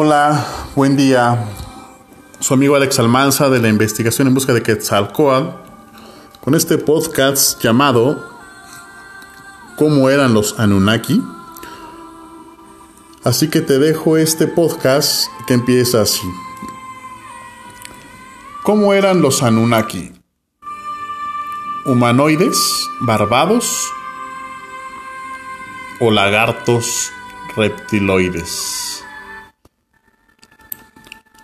Hola, buen día. Su amigo Alex Almanza de la investigación en busca de Quetzalcoatl con este podcast llamado ¿Cómo eran los Anunnaki? Así que te dejo este podcast que empieza así. ¿Cómo eran los Anunnaki? ¿Humanoides, barbados o lagartos reptiloides?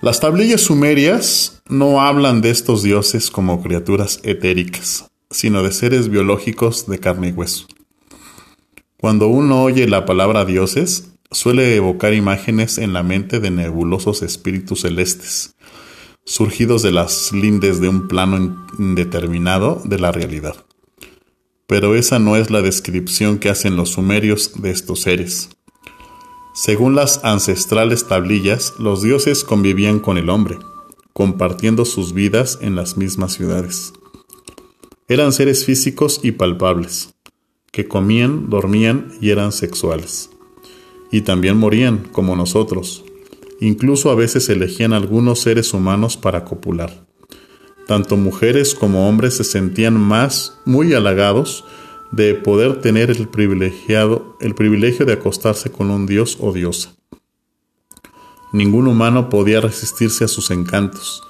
Las tablillas sumerias no hablan de estos dioses como criaturas etéricas, sino de seres biológicos de carne y hueso. Cuando uno oye la palabra dioses, suele evocar imágenes en la mente de nebulosos espíritus celestes, surgidos de las lindes de un plano indeterminado de la realidad. Pero esa no es la descripción que hacen los sumerios de estos seres. Según las ancestrales tablillas, los dioses convivían con el hombre, compartiendo sus vidas en las mismas ciudades. Eran seres físicos y palpables, que comían, dormían y eran sexuales. Y también morían, como nosotros. Incluso a veces elegían algunos seres humanos para copular. Tanto mujeres como hombres se sentían más muy halagados de poder tener el, privilegiado, el privilegio de acostarse con un dios o diosa. Ningún humano podía resistirse a sus encantos,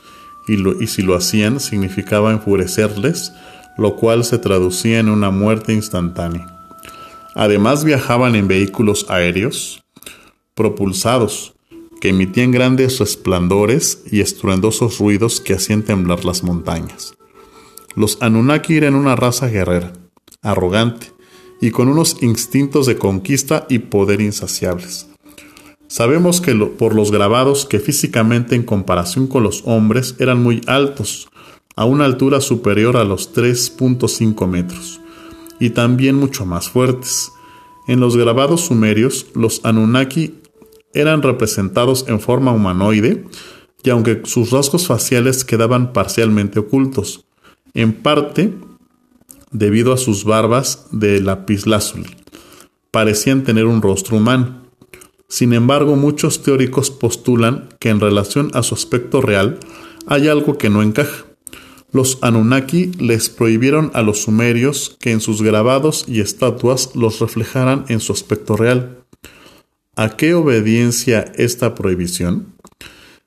y, y si lo hacían significaba enfurecerles, lo cual se traducía en una muerte instantánea. Además viajaban en vehículos aéreos propulsados, que emitían grandes resplandores y estruendosos ruidos que hacían temblar las montañas. Los Anunnaki eran una raza guerrera, arrogante y con unos instintos de conquista y poder insaciables. Sabemos que por los grabados que físicamente en comparación con los hombres eran muy altos, a una altura superior a los 3.5 metros, y también mucho más fuertes. En los grabados sumerios, los Anunnaki eran representados en forma humanoide, y aunque sus rasgos faciales quedaban parcialmente ocultos, en parte debido a sus barbas de lapislázuli. Parecían tener un rostro humano. Sin embargo, muchos teóricos postulan que en relación a su aspecto real hay algo que no encaja. Los Anunnaki les prohibieron a los sumerios que en sus grabados y estatuas los reflejaran en su aspecto real. ¿A qué obediencia esta prohibición?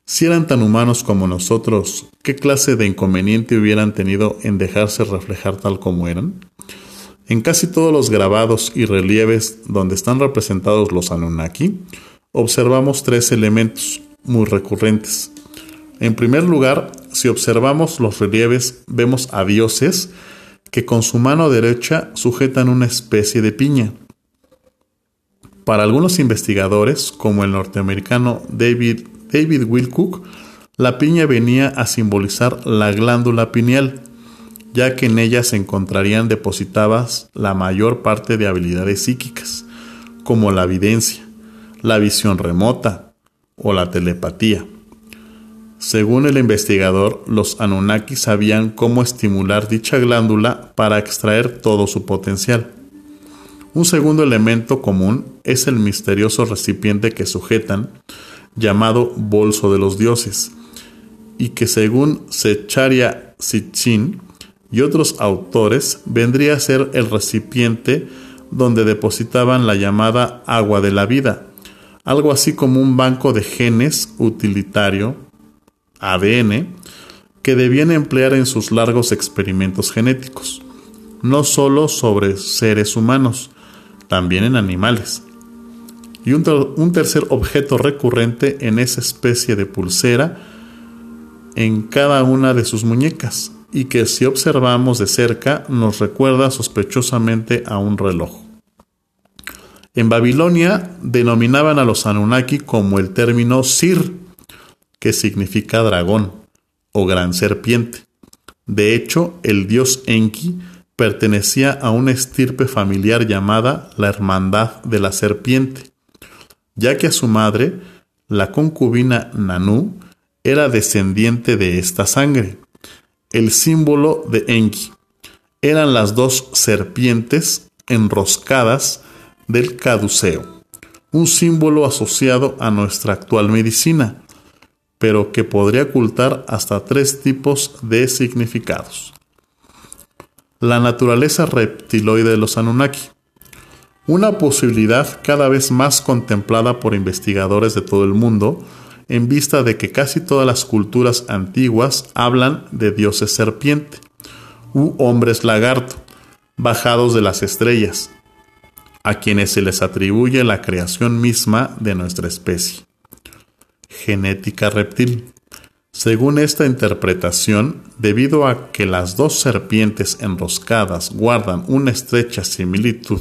Si eran tan humanos como nosotros, ¿qué clase de inconveniente hubieran tenido en dejarse reflejar tal como eran? En casi todos los grabados y relieves donde están representados los Anunnaki, observamos tres elementos muy recurrentes. En primer lugar, si observamos los relieves, vemos a dioses que con su mano derecha sujetan una especie de piña. Para algunos investigadores, como el norteamericano David David Wilcock, la piña venía a simbolizar la glándula pineal, ya que en ella se encontrarían depositadas la mayor parte de habilidades psíquicas, como la evidencia, la visión remota o la telepatía. Según el investigador, los Anunnaki sabían cómo estimular dicha glándula para extraer todo su potencial. Un segundo elemento común es el misterioso recipiente que sujetan, llamado Bolso de los Dioses, y que según Secharia Sitchin y otros autores vendría a ser el recipiente donde depositaban la llamada agua de la vida, algo así como un banco de genes utilitario, ADN, que debían emplear en sus largos experimentos genéticos, no solo sobre seres humanos, también en animales y un, tercer objeto recurrente en esa especie de pulsera en cada una de sus muñecas y que si observamos de cerca nos recuerda sospechosamente a un reloj. En Babilonia denominaban a los Anunnaki como el término Sir, que significa dragón o gran serpiente. De hecho, el dios Enki pertenecía a una estirpe familiar llamada la Hermandad de la Serpiente ya que a su madre, la concubina Nanú, era descendiente de esta sangre. El símbolo de Enki eran las dos serpientes enroscadas del caduceo, un símbolo asociado a nuestra actual medicina, pero que podría ocultar hasta tres tipos de significados. La naturaleza reptiloide de los Anunnaki. Una posibilidad cada vez más contemplada por investigadores de todo el mundo, en vista de que casi todas las culturas antiguas hablan de dioses serpiente u hombres lagarto, bajados de las estrellas, a quienes se les atribuye la creación misma de nuestra especie. Genética reptil. Según esta interpretación, debido a que las dos serpientes enroscadas guardan una estrecha similitud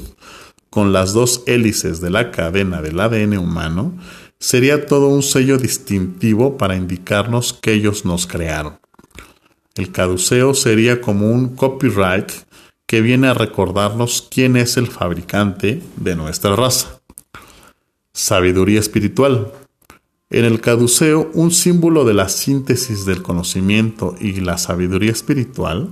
con las dos hélices de la cadena del ADN humano, sería todo un sello distintivo para indicarnos que ellos nos crearon. El caduceo sería como un copyright que viene a recordarnos quién es el fabricante de nuestra raza. Sabiduría espiritual. En el caduceo, un símbolo de la síntesis del conocimiento y la sabiduría espiritual,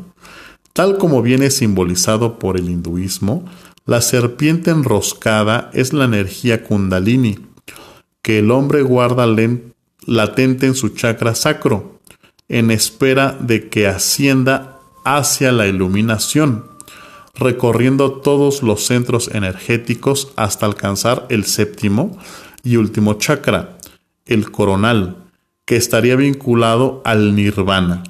tal como viene simbolizado por el hinduismo, la serpiente enroscada es la energía kundalini, que el hombre guarda latente en su chakra sacro, en espera de que ascienda hacia la iluminación recorriendo todos los centros energéticos hasta alcanzar el séptimo y último chakra, el coronal, que estaría vinculado al nirvana.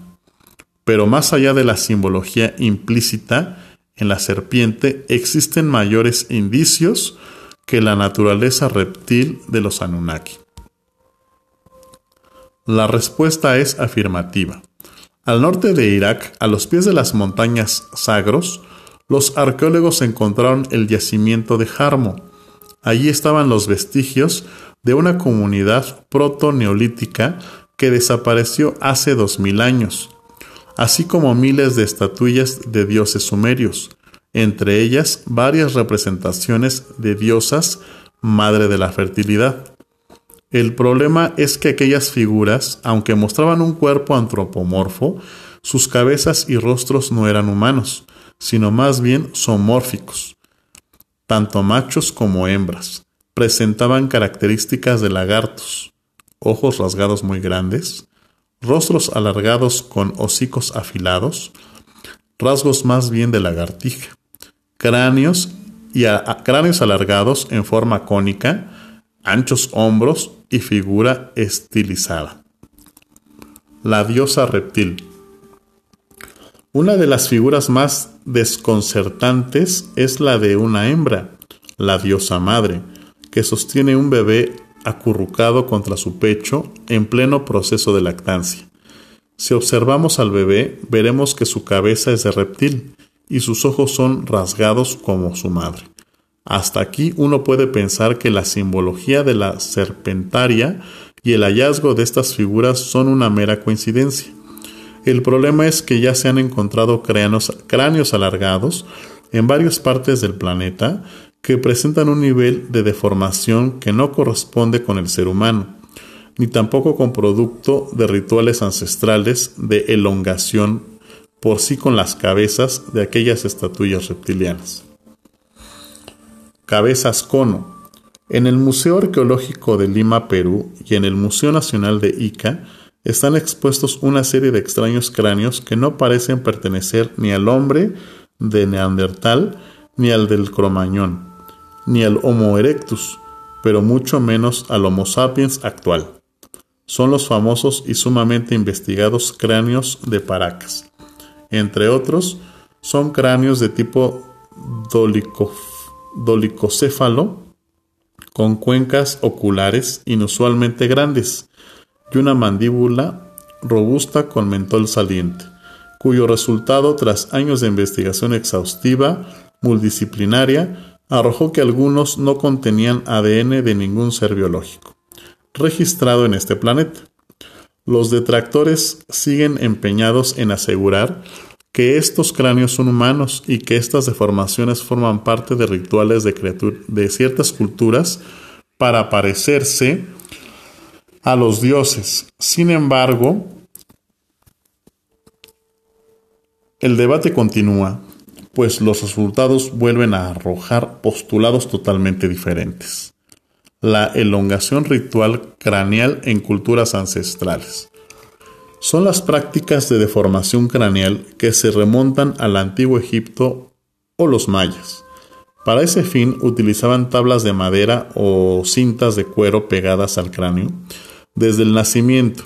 Pero más allá de la simbología implícita en la serpiente, existen mayores indicios que la naturaleza reptil de los Anunnaki. La respuesta es afirmativa. Al norte de Irak, a los pies de las montañas Sagros, los arqueólogos encontraron el yacimiento de Jarmo. Allí estaban los vestigios de una comunidad proto-neolítica que desapareció hace dos mil años, así como miles de estatuillas de dioses sumerios, entre ellas varias representaciones de diosas madre de la fertilidad. El problema es que aquellas figuras, aunque mostraban un cuerpo antropomorfo, sus cabezas y rostros no eran humanos, sino más bien somórficos. Tanto machos como hembras presentaban características de lagartos, ojos rasgados muy grandes, rostros alargados con hocicos afilados, rasgos más bien de lagartija, cráneos y cráneos alargados en forma cónica, anchos hombros y figura estilizada. La diosa reptil. Una de las figuras más desconcertantes es la de una hembra, la diosa madre, que sostiene un bebé acurrucado contra su pecho en pleno proceso de lactancia. Si observamos al bebé, veremos que su cabeza es de reptil y sus ojos son rasgados como su madre. Hasta aquí uno puede pensar que la simbología de la serpentaria y el hallazgo de estas figuras son una mera coincidencia. El problema es que ya se han encontrado cráneos, alargados en varias partes del planeta que presentan un nivel de deformación que no corresponde con el ser humano, ni tampoco con producto de rituales ancestrales de elongación por sí con las cabezas de aquellas estatuillas reptilianas. Cabezas cono. En el Museo Arqueológico de Lima, Perú, y en el Museo Nacional de Ica, están expuestos una serie de extraños cráneos que no parecen pertenecer ni al hombre de Neandertal, ni al del Cromañón, ni al Homo erectus, pero mucho menos al Homo sapiens actual. Son los famosos y sumamente investigados cráneos de Paracas. Entre otros, son cráneos de tipo dolicocéfalo, con cuencas oculares inusualmente grandes, y una mandíbula robusta con mentol saliente, cuyo resultado, tras años de investigación exhaustiva, multidisciplinaria, arrojó que algunos no contenían ADN de ningún ser biológico, registrado en este planeta. Los detractores siguen empeñados en asegurar que estos cráneos son humanos y que estas deformaciones forman parte de rituales de, ciertas culturas para parecerse a los dioses. Sin embargo, el debate continúa, pues los resultados vuelven a arrojar postulados totalmente diferentes. la elongación ritual craneal en culturas ancestrales. Son las prácticas de deformación craneal que se remontan al antiguo Egipto o los mayas. Para ese fin utilizaban tablas de madera o cintas de cuero pegadas al cráneo. Desde el nacimiento,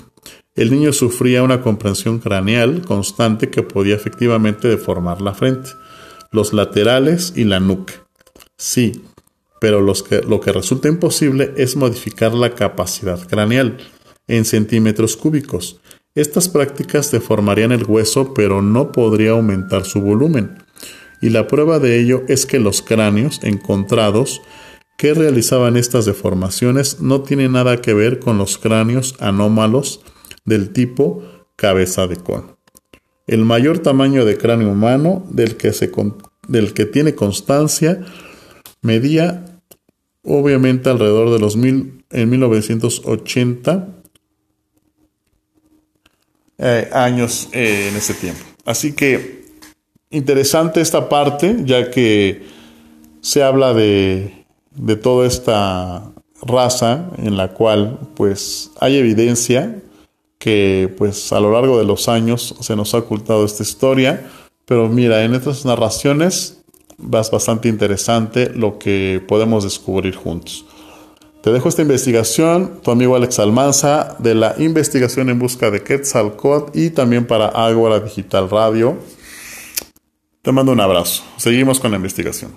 el niño sufría una comprensión craneal constante que podía efectivamente deformar la frente, los laterales y la nuca. Sí, pero lo que resulta imposible es modificar la capacidad craneal en centímetros cúbicos. Estas prácticas deformarían el hueso, pero no podría aumentar su volumen. Y la prueba de ello es que los cráneos encontrados que realizaban estas deformaciones no tienen nada que ver con los cráneos anómalos del tipo cabeza de cono. El mayor tamaño de cráneo humano del que, se, del que tiene constancia medía obviamente alrededor de los mil, en 1980 eh, años eh, en ese tiempo. Así que interesante esta parte, ya que se habla de, de toda esta raza en la cual pues hay evidencia que pues a lo largo de los años se nos ha ocultado esta historia, pero mira, en estas narraciones es bastante interesante lo que podemos descubrir juntos. Te dejo esta investigación, tu amigo Alex Almanza, de la investigación en busca de Quetzalcoatl y también para Ágora Digital Radio. Te mando un abrazo. Seguimos con la investigación.